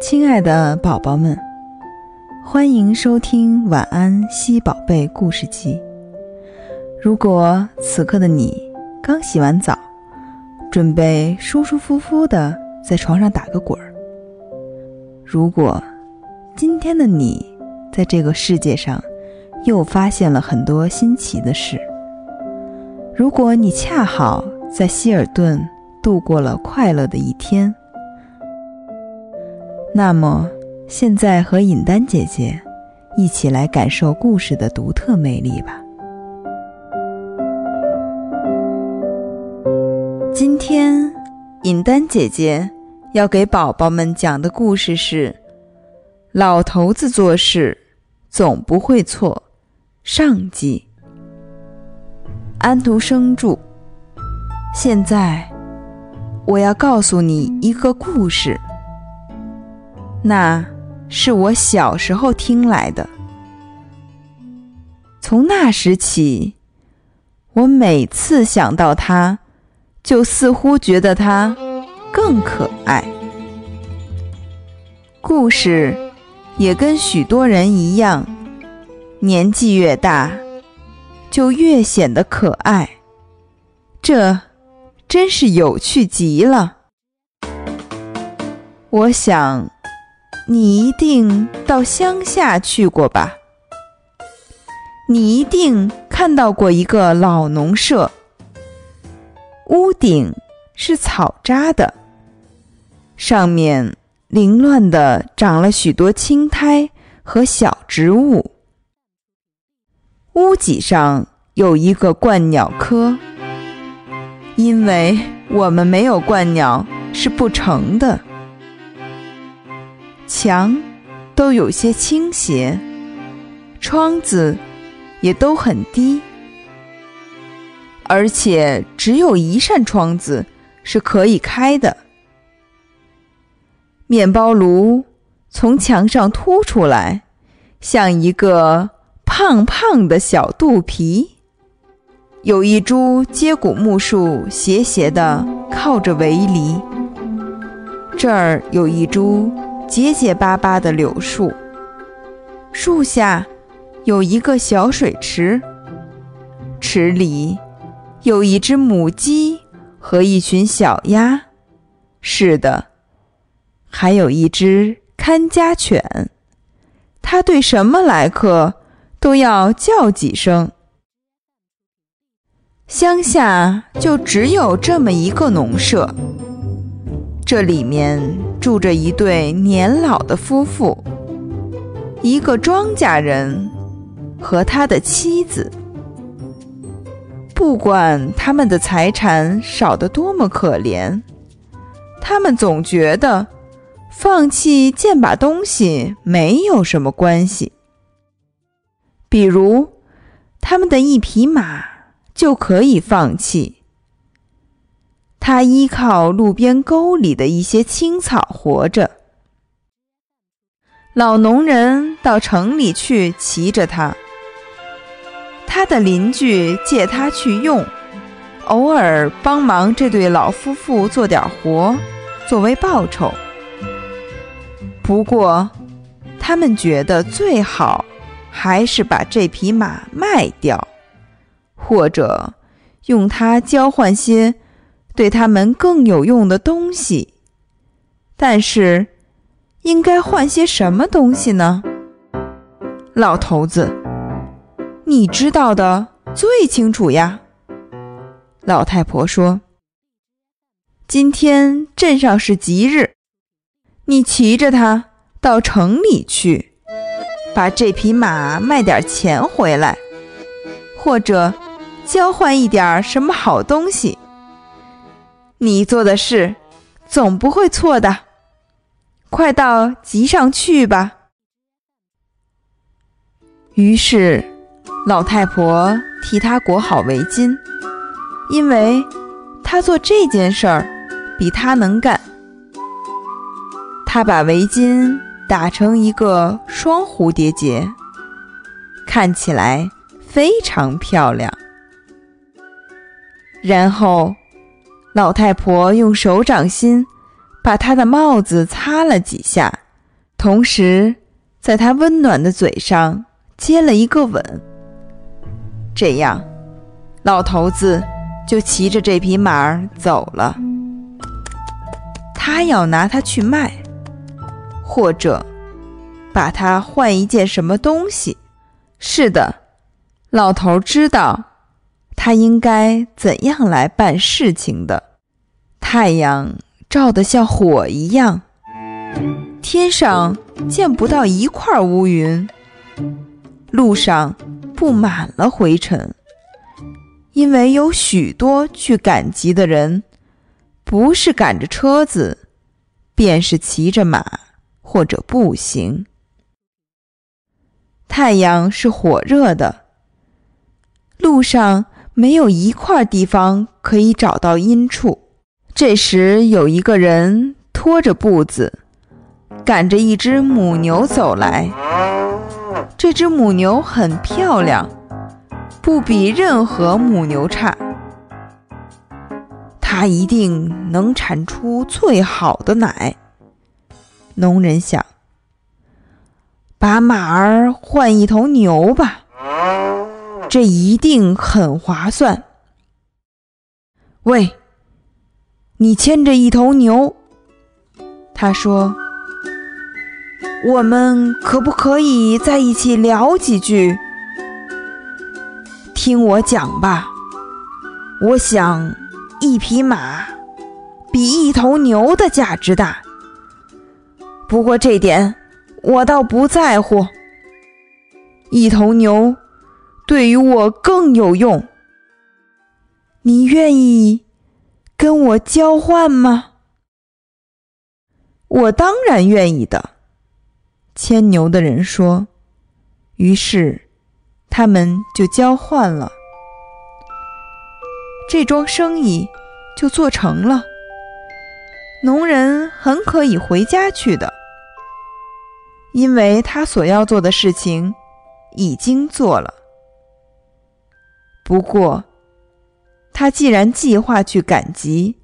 亲爱的宝宝们，欢迎收听《晚安西宝贝故事集》。如果此刻的你刚洗完澡，准备舒舒服服的在床上打个滚儿；如果今天的你在这个世界上又发现了很多新奇的事；如果你恰好在希尔顿度过了快乐的一天。那么，现在和尹丹姐姐一起来感受故事的独特魅力吧。今天，尹丹姐姐要给宝宝们讲的故事是《老头子做事总不会错》上集。安徒生著。现在，我要告诉你一个故事。那是我小时候听来的。从那时起，我每次想到他，就似乎觉得他更可爱。故事也跟许多人一样，年纪越大，就越显得可爱。这真是有趣极了。我想。你一定到乡下去过吧？你一定看到过一个老农舍，屋顶是草扎的，上面凌乱的长了许多青苔和小植物。屋脊上有一个鹳鸟科，因为我们没有鹳鸟是不成的。墙都有些倾斜，窗子也都很低，而且只有一扇窗子是可以开的。面包炉从墙上凸出来，像一个胖胖的小肚皮。有一株接骨木树斜斜地靠着围篱，这儿有一株。结结巴巴的柳树，树下有一个小水池，池里有一只母鸡和一群小鸭。是的，还有一只看家犬，它对什么来客都要叫几声。乡下就只有这么一个农舍。这里面住着一对年老的夫妇，一个庄稼人和他的妻子。不管他们的财产少得多么可怜，他们总觉得放弃建把东西没有什么关系。比如，他们的一匹马就可以放弃。他依靠路边沟里的一些青草活着。老农人到城里去骑着它，他的邻居借他去用，偶尔帮忙这对老夫妇做点活，作为报酬。不过，他们觉得最好还是把这匹马卖掉，或者用它交换些。对他们更有用的东西，但是应该换些什么东西呢？老头子，你知道的最清楚呀。老太婆说：“今天镇上是吉日，你骑着它到城里去，把这匹马卖点钱回来，或者交换一点什么好东西。”你做的事总不会错的，快到集上去吧。于是，老太婆替他裹好围巾，因为她做这件事儿比他能干。她把围巾打成一个双蝴蝶结，看起来非常漂亮。然后。老太婆用手掌心把他的帽子擦了几下，同时在他温暖的嘴上接了一个吻。这样，老头子就骑着这匹马儿走了。他要拿它去卖，或者把它换一件什么东西。是的，老头知道他应该怎样来办事情的。太阳照得像火一样，天上见不到一块乌云，路上布满了灰尘，因为有许多去赶集的人。不是赶着车子，便是骑着马或者步行。太阳是火热的，路上没有一块地方可以找到阴处。这时，有一个人拖着步子，赶着一只母牛走来。这只母牛很漂亮，不比任何母牛差。它一定能产出最好的奶。农人想，把马儿换一头牛吧，这一定很划算。喂，你牵着一头牛，他说：“我们可不可以在一起聊几句？听我讲吧，我想。”一匹马比一头牛的价值大，不过这点我倒不在乎。一头牛对于我更有用。你愿意跟我交换吗？我当然愿意的。牵牛的人说。于是他们就交换了。这桩生意就做成了，农人很可以回家去的，因为他所要做的事情已经做了。不过，他既然计划去赶集，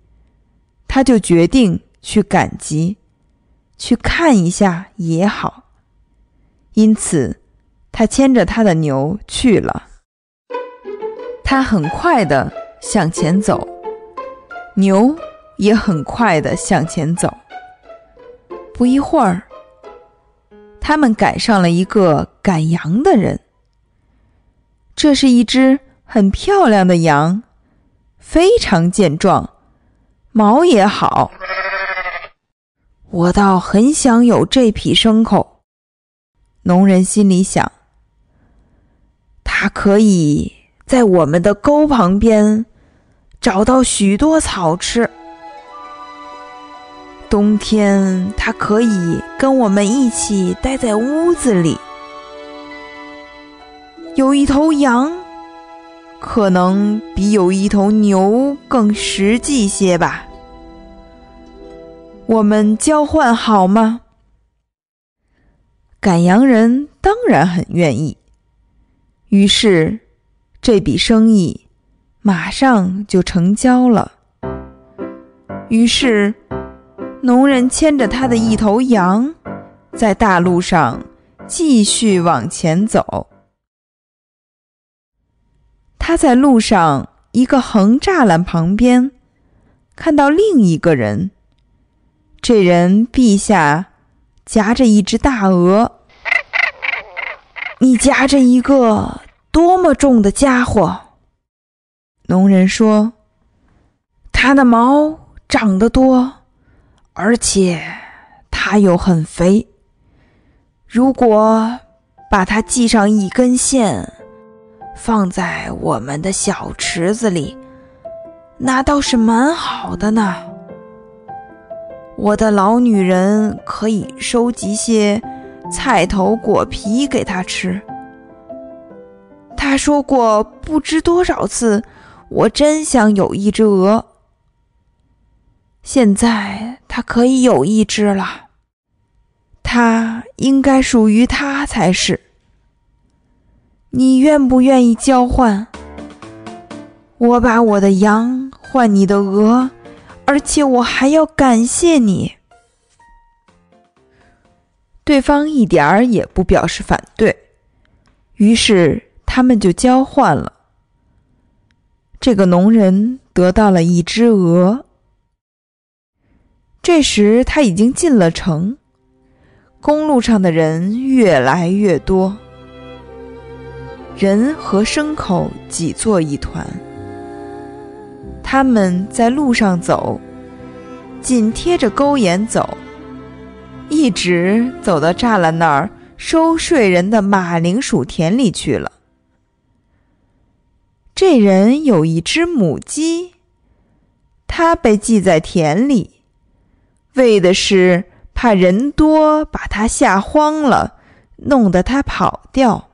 他就决定去赶集，去看一下也好。因此，他牵着他的牛去了。他很快的。向前走，牛也很快地向前走。不一会儿，他们赶上了一个赶羊的人。这是一只很漂亮的羊，非常健壮，毛也好。我倒很想有这匹牲口。农人心里想，它可以在我们的沟旁边。找到许多草吃，冬天它可以跟我们一起待在屋子里。有一头羊，可能比有一头牛更实际些吧。我们交换好吗？赶羊人当然很愿意，于是这笔生意。马上就成交了。于是，农人牵着他的一头羊，在大路上继续往前走。他在路上一个横栅栏旁边，看到另一个人。这人臂下夹着一只大鹅。你夹着一个多么重的家伙！农人说：“它的毛长得多，而且它又很肥。如果把它系上一根线，放在我们的小池子里，那倒是蛮好的呢。我的老女人可以收集些菜头、果皮给它吃。她说过不知多少次。”我真想有一只鹅。现在她可以有一只了，它应该属于她才是。你愿不愿意交换？我把我的羊换你的鹅，而且我还要感谢你。对方一点儿也不表示反对，于是他们就交换了。这个农人得到了一只鹅。这时他已经进了城，公路上的人越来越多，人和牲口挤作一团。他们在路上走，紧贴着沟沿走，一直走到栅栏那儿收税人的马铃薯田里去了。这人有一只母鸡，它被系在田里，为的是怕人多把它吓慌了，弄得它跑掉。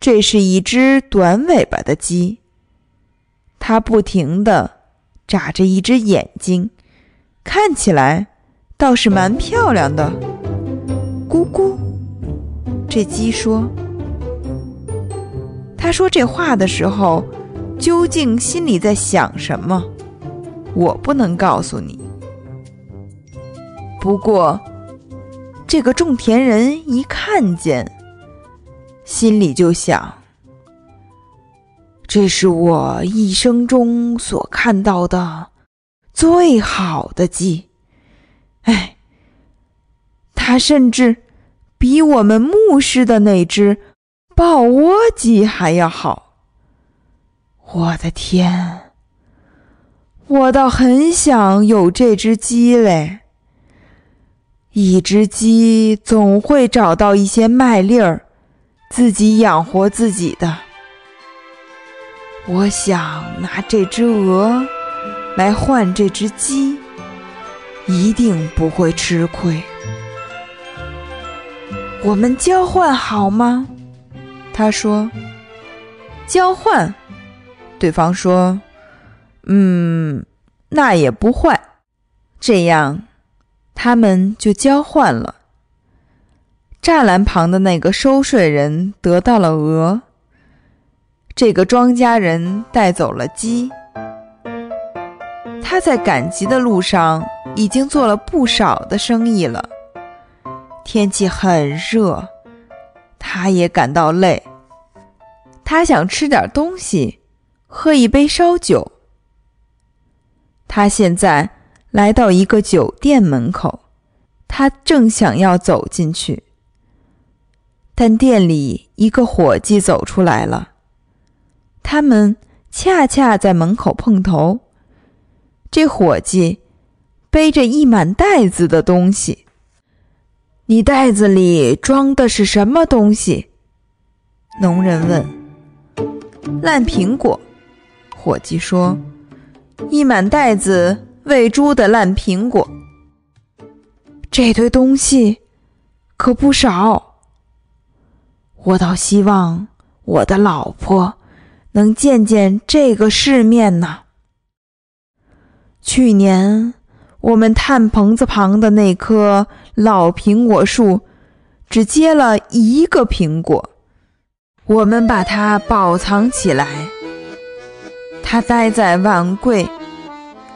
这是一只短尾巴的鸡。它不停地眨着一只眼睛，看起来倒是蛮漂亮的。咕咕，这鸡说：“他说这话的时候，究竟心里在想什么？我不能告诉你。不过，这个种田人一看见，心里就想。”这是我一生中所看到的最好的鸡，哎，它甚至比我们牧师的那只抱窝鸡还要好。我的天，我倒很想有这只鸡嘞！一只鸡总会找到一些麦粒儿，自己养活自己的。我想拿这只鹅来换这只鸡，一定不会吃亏。我们交换好吗？他说：“交换。”对方说：“嗯，那也不坏。”这样，他们就交换了。栅栏旁的那个收税人得到了鹅。这个庄稼人带走了鸡，他在赶集的路上已经做了不少的生意了。天气很热，他也感到累。他想吃点东西，喝一杯烧酒。他现在来到一个酒店门口，他正想要走进去，但店里一个伙计走出来了。他们恰恰在门口碰头。这伙计背着一满袋子的东西。你袋子里装的是什么东西？农人问。烂苹果。伙计说：“一满袋子喂猪的烂苹果。”这堆东西可不少。我倒希望我的老婆。能见见这个世面呢。去年我们炭棚子旁的那棵老苹果树只结了一个苹果，我们把它保藏起来。它待在碗柜，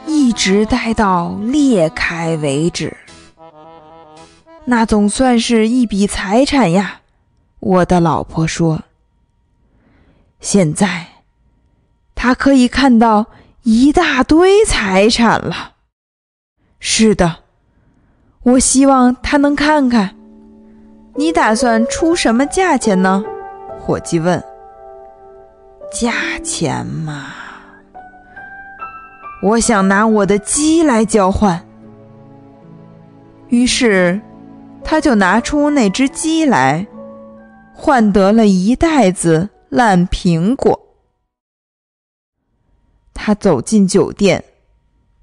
一直待到裂开为止。那总算是一笔财产呀，我的老婆说。现在，他可以看到一大堆财产了。是的，我希望他能看看。你打算出什么价钱呢？伙计问。价钱嘛，我想拿我的鸡来交换。于是，他就拿出那只鸡来，换得了一袋子。烂苹果。他走进酒店，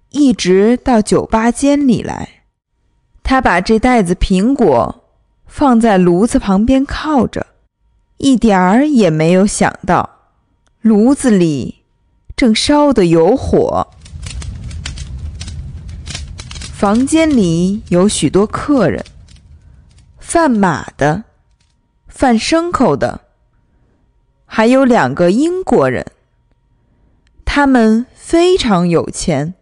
一直到酒吧间里来。他把这袋子苹果放在炉子旁边靠着，一点儿也没有想到，炉子里正烧得有火。房间里有许多客人，贩马的，贩牲口的。还有两个英国人，他们非常有钱，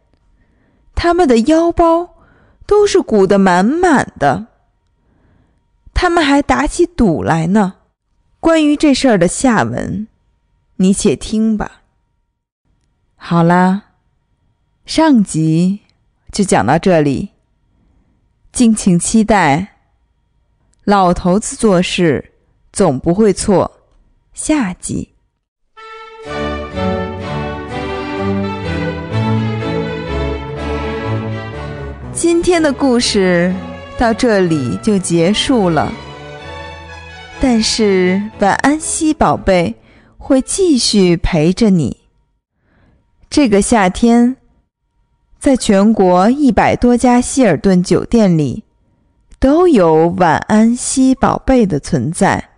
他们的腰包都是鼓得满满的，他们还打起赌来呢。关于这事儿的下文，你且听吧。好啦，上集就讲到这里，敬请期待。老头子做事总不会错，下集。今天的故事到这里就结束了，但是晚安西宝贝会继续陪着你。这个夏天，在全国一百多家希尔顿酒店里，都有晚安西宝贝的存在。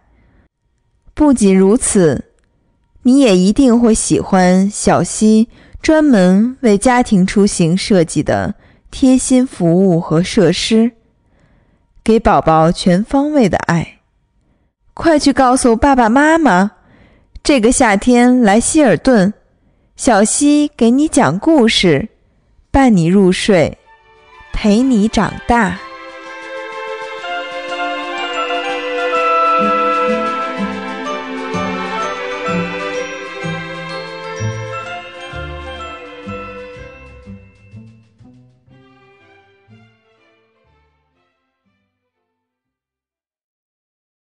不仅如此，你也一定会喜欢小西专门为家庭出行设计的。贴心服务和设施，给宝宝全方位的爱。快去告诉爸爸妈妈，这个夏天来希尔顿，小溪给你讲故事，伴你入睡，陪你长大。